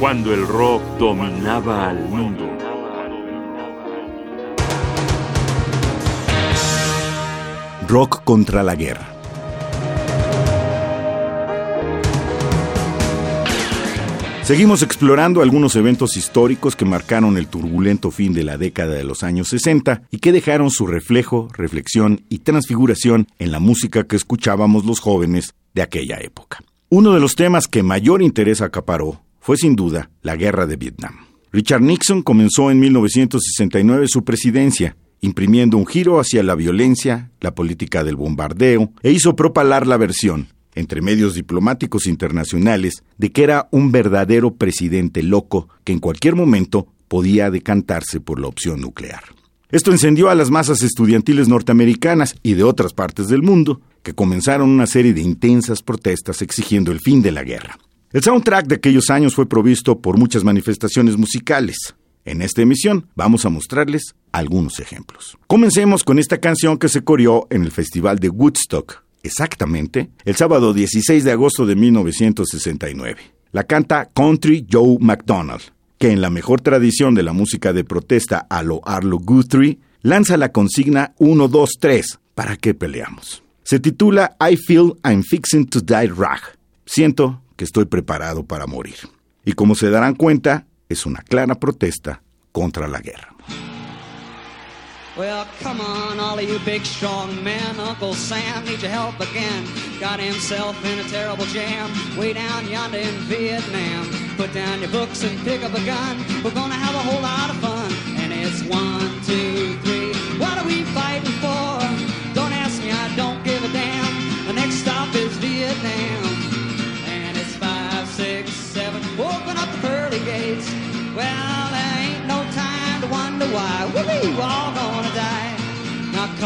cuando el rock dominaba al mundo. Rock contra la guerra. Seguimos explorando algunos eventos históricos que marcaron el turbulento fin de la década de los años 60 y que dejaron su reflejo, reflexión y transfiguración en la música que escuchábamos los jóvenes de aquella época. Uno de los temas que mayor interés acaparó fue sin duda la guerra de Vietnam. Richard Nixon comenzó en 1969 su presidencia, imprimiendo un giro hacia la violencia, la política del bombardeo, e hizo propalar la versión, entre medios diplomáticos internacionales, de que era un verdadero presidente loco que en cualquier momento podía decantarse por la opción nuclear. Esto encendió a las masas estudiantiles norteamericanas y de otras partes del mundo, que comenzaron una serie de intensas protestas exigiendo el fin de la guerra. El soundtrack de aquellos años fue provisto por muchas manifestaciones musicales. En esta emisión vamos a mostrarles algunos ejemplos. Comencemos con esta canción que se corrió en el Festival de Woodstock, exactamente el sábado 16 de agosto de 1969. La canta Country Joe McDonald, que en la mejor tradición de la música de protesta a lo Arlo Guthrie, lanza la consigna 1, 2, 3, ¿para qué peleamos? Se titula I Feel I'm Fixing to Die Rag. Siento que estoy preparado para morir. Y como se darán cuenta, es una clara protesta contra la guerra. Well, come on, all of you big strong men. Uncle Sam needs your help again. Got himself in a terrible jam way down yonder in Vietnam. Put down your books and pick up a gun. We're gonna have a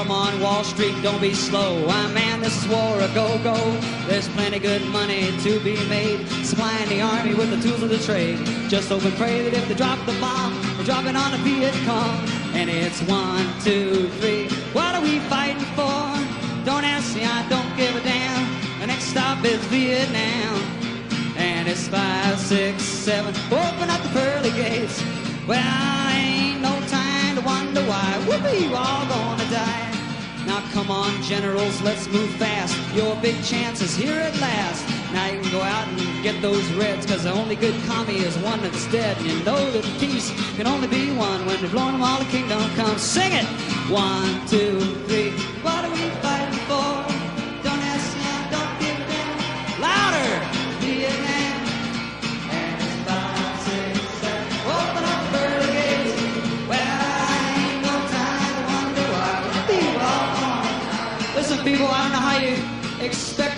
come on, Wall Street, don't be slow. Why, man, this is war a go-go. There's plenty good money to be made. Supplying the army with the tools of the trade. Just hope and pray that if they drop the bomb, we're dropping on the Viet Cong. And it's one, two, three. What are we fighting for? Don't ask me, I don't give a damn. The next stop is Vietnam. And it's five, six, seven. Open up the pearly gates. Well, ain't no time to wonder why. Whoopee, we're all gonna die. Now come on, generals, let's move fast. Your big chance is here at last. Now you can go out and get those reds, cause the only good commie is one that's dead. And you know that peace can only be one when they're blowing them all the kingdom come. Sing it! One, two, three. What are we fighting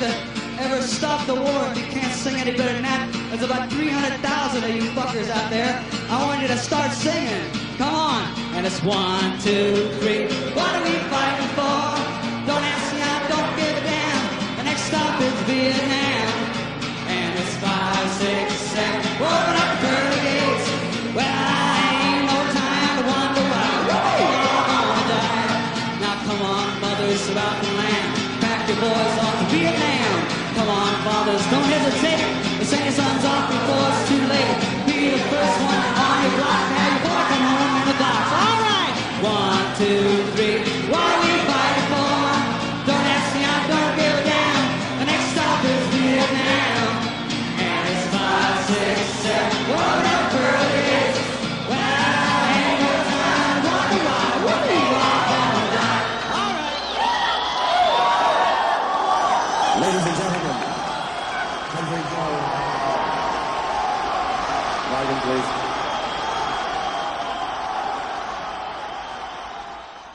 to ever stop the war if you can't sing any better than that. There's about 300,000 of you fuckers out there. I want you to start singing. Come on. And it's one, two, three. What are we fighting for? Don't ask me, I don't give a damn. The next stop is Vietnam. Boys off to Vietnam. Come on, fathers, don't hesitate. Send your sons off before it's too late. Be the first one on your block. Have your boy come home in the box. All right. One, two, three.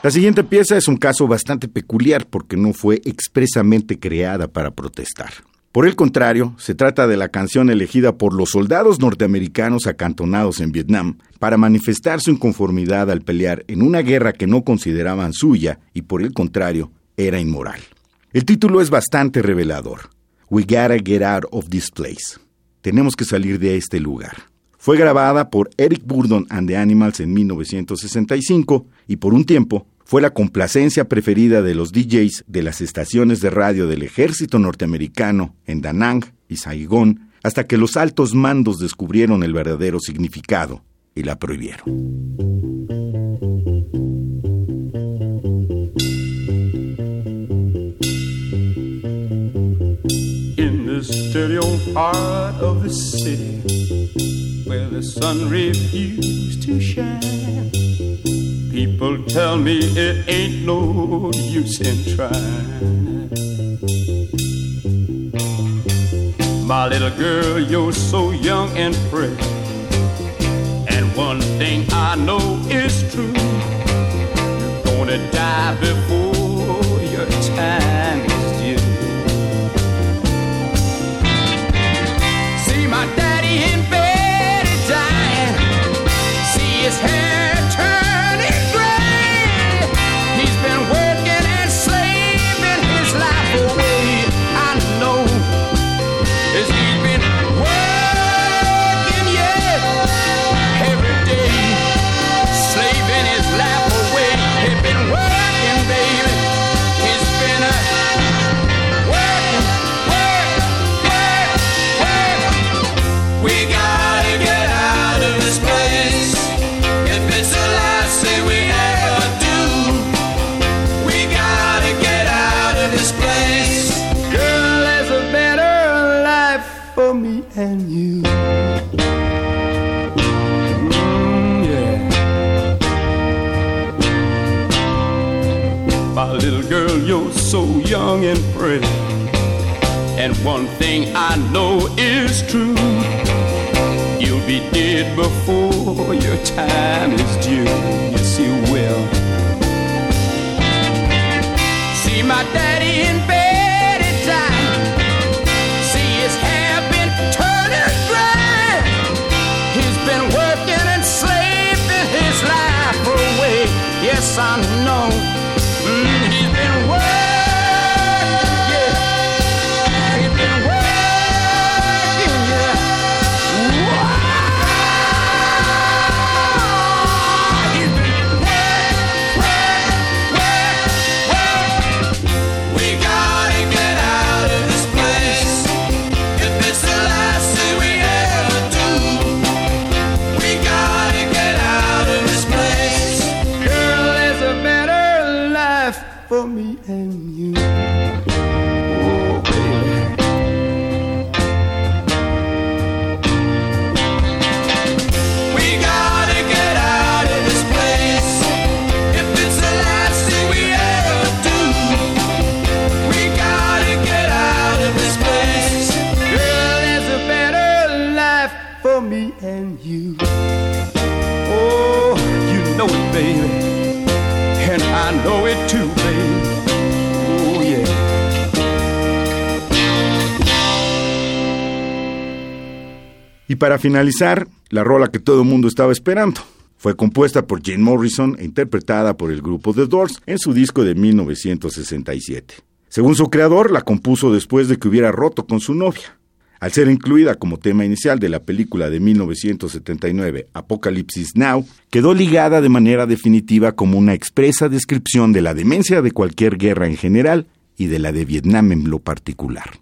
La siguiente pieza es un caso bastante peculiar porque no fue expresamente creada para protestar. Por el contrario, se trata de la canción elegida por los soldados norteamericanos acantonados en Vietnam para manifestar su inconformidad al pelear en una guerra que no consideraban suya y por el contrario era inmoral. El título es bastante revelador. We gotta get out of this place. Tenemos que salir de este lugar. Fue grabada por Eric Burdon and the Animals en 1965 y por un tiempo fue la complacencia preferida de los DJs de las estaciones de radio del ejército norteamericano en Da Nang y Saigón hasta que los altos mandos descubrieron el verdadero significado y la prohibieron. This old part of the city where the sun refused to shine, people tell me it ain't no use in trying. My little girl, you're so young and pretty. And one thing I know is true. You're gonna die and you. Mm, yeah. My little girl, you're so young and pretty. And one thing I know is true. You'll be dead before your time is due. Yes, you will. See my daddy in bed para finalizar, la rola que todo el mundo estaba esperando. Fue compuesta por Jane Morrison e interpretada por el grupo The Doors en su disco de 1967. Según su creador, la compuso después de que hubiera roto con su novia. Al ser incluida como tema inicial de la película de 1979 Apocalypse Now, quedó ligada de manera definitiva como una expresa descripción de la demencia de cualquier guerra en general y de la de Vietnam en lo particular.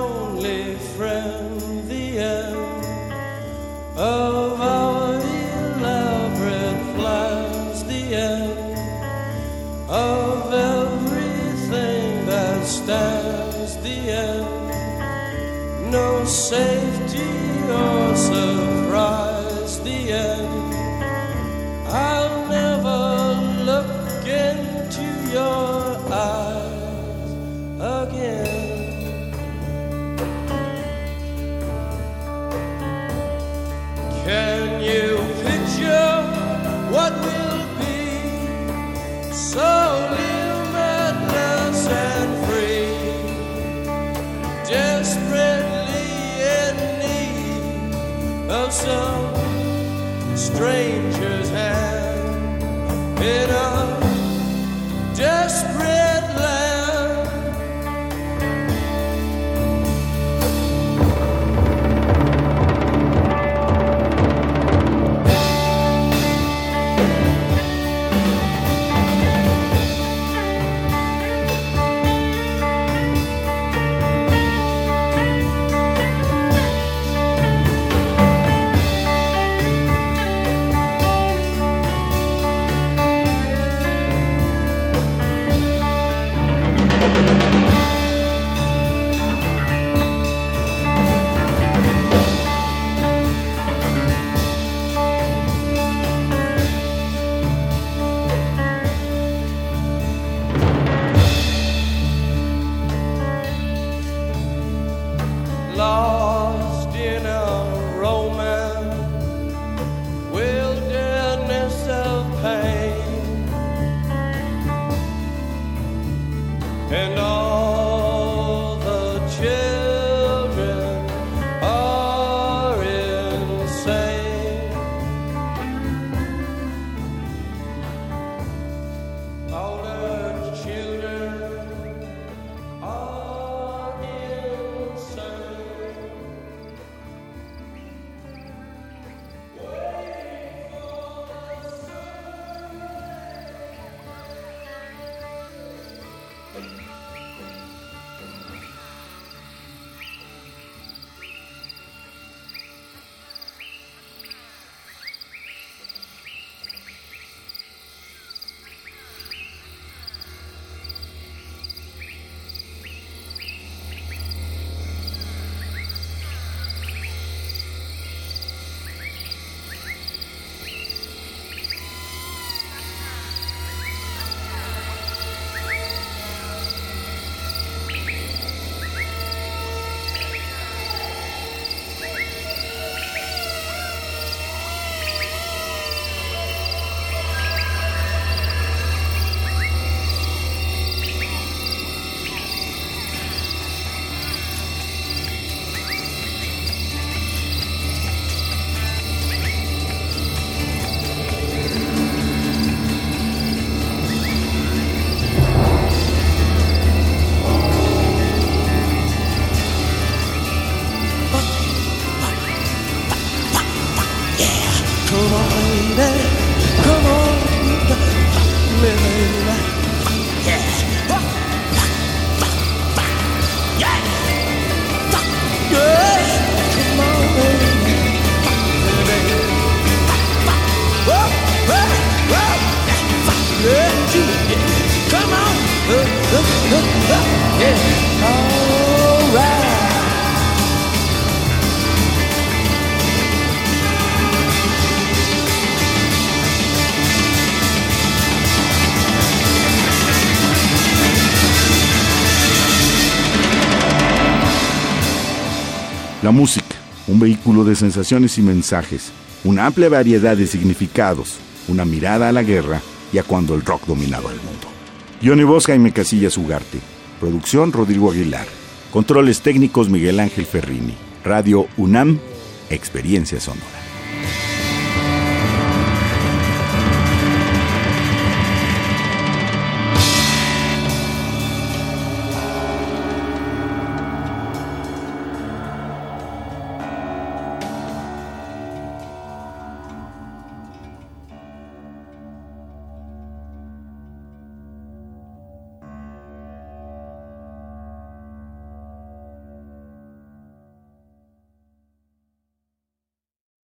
in Música, un vehículo de sensaciones y mensajes, una amplia variedad de significados, una mirada a la guerra y a cuando el rock dominaba el mundo. Johnny Voz, Jaime Casillas Ugarte. Producción Rodrigo Aguilar. Controles técnicos Miguel Ángel Ferrini. Radio UNAM, Experiencia Sonora.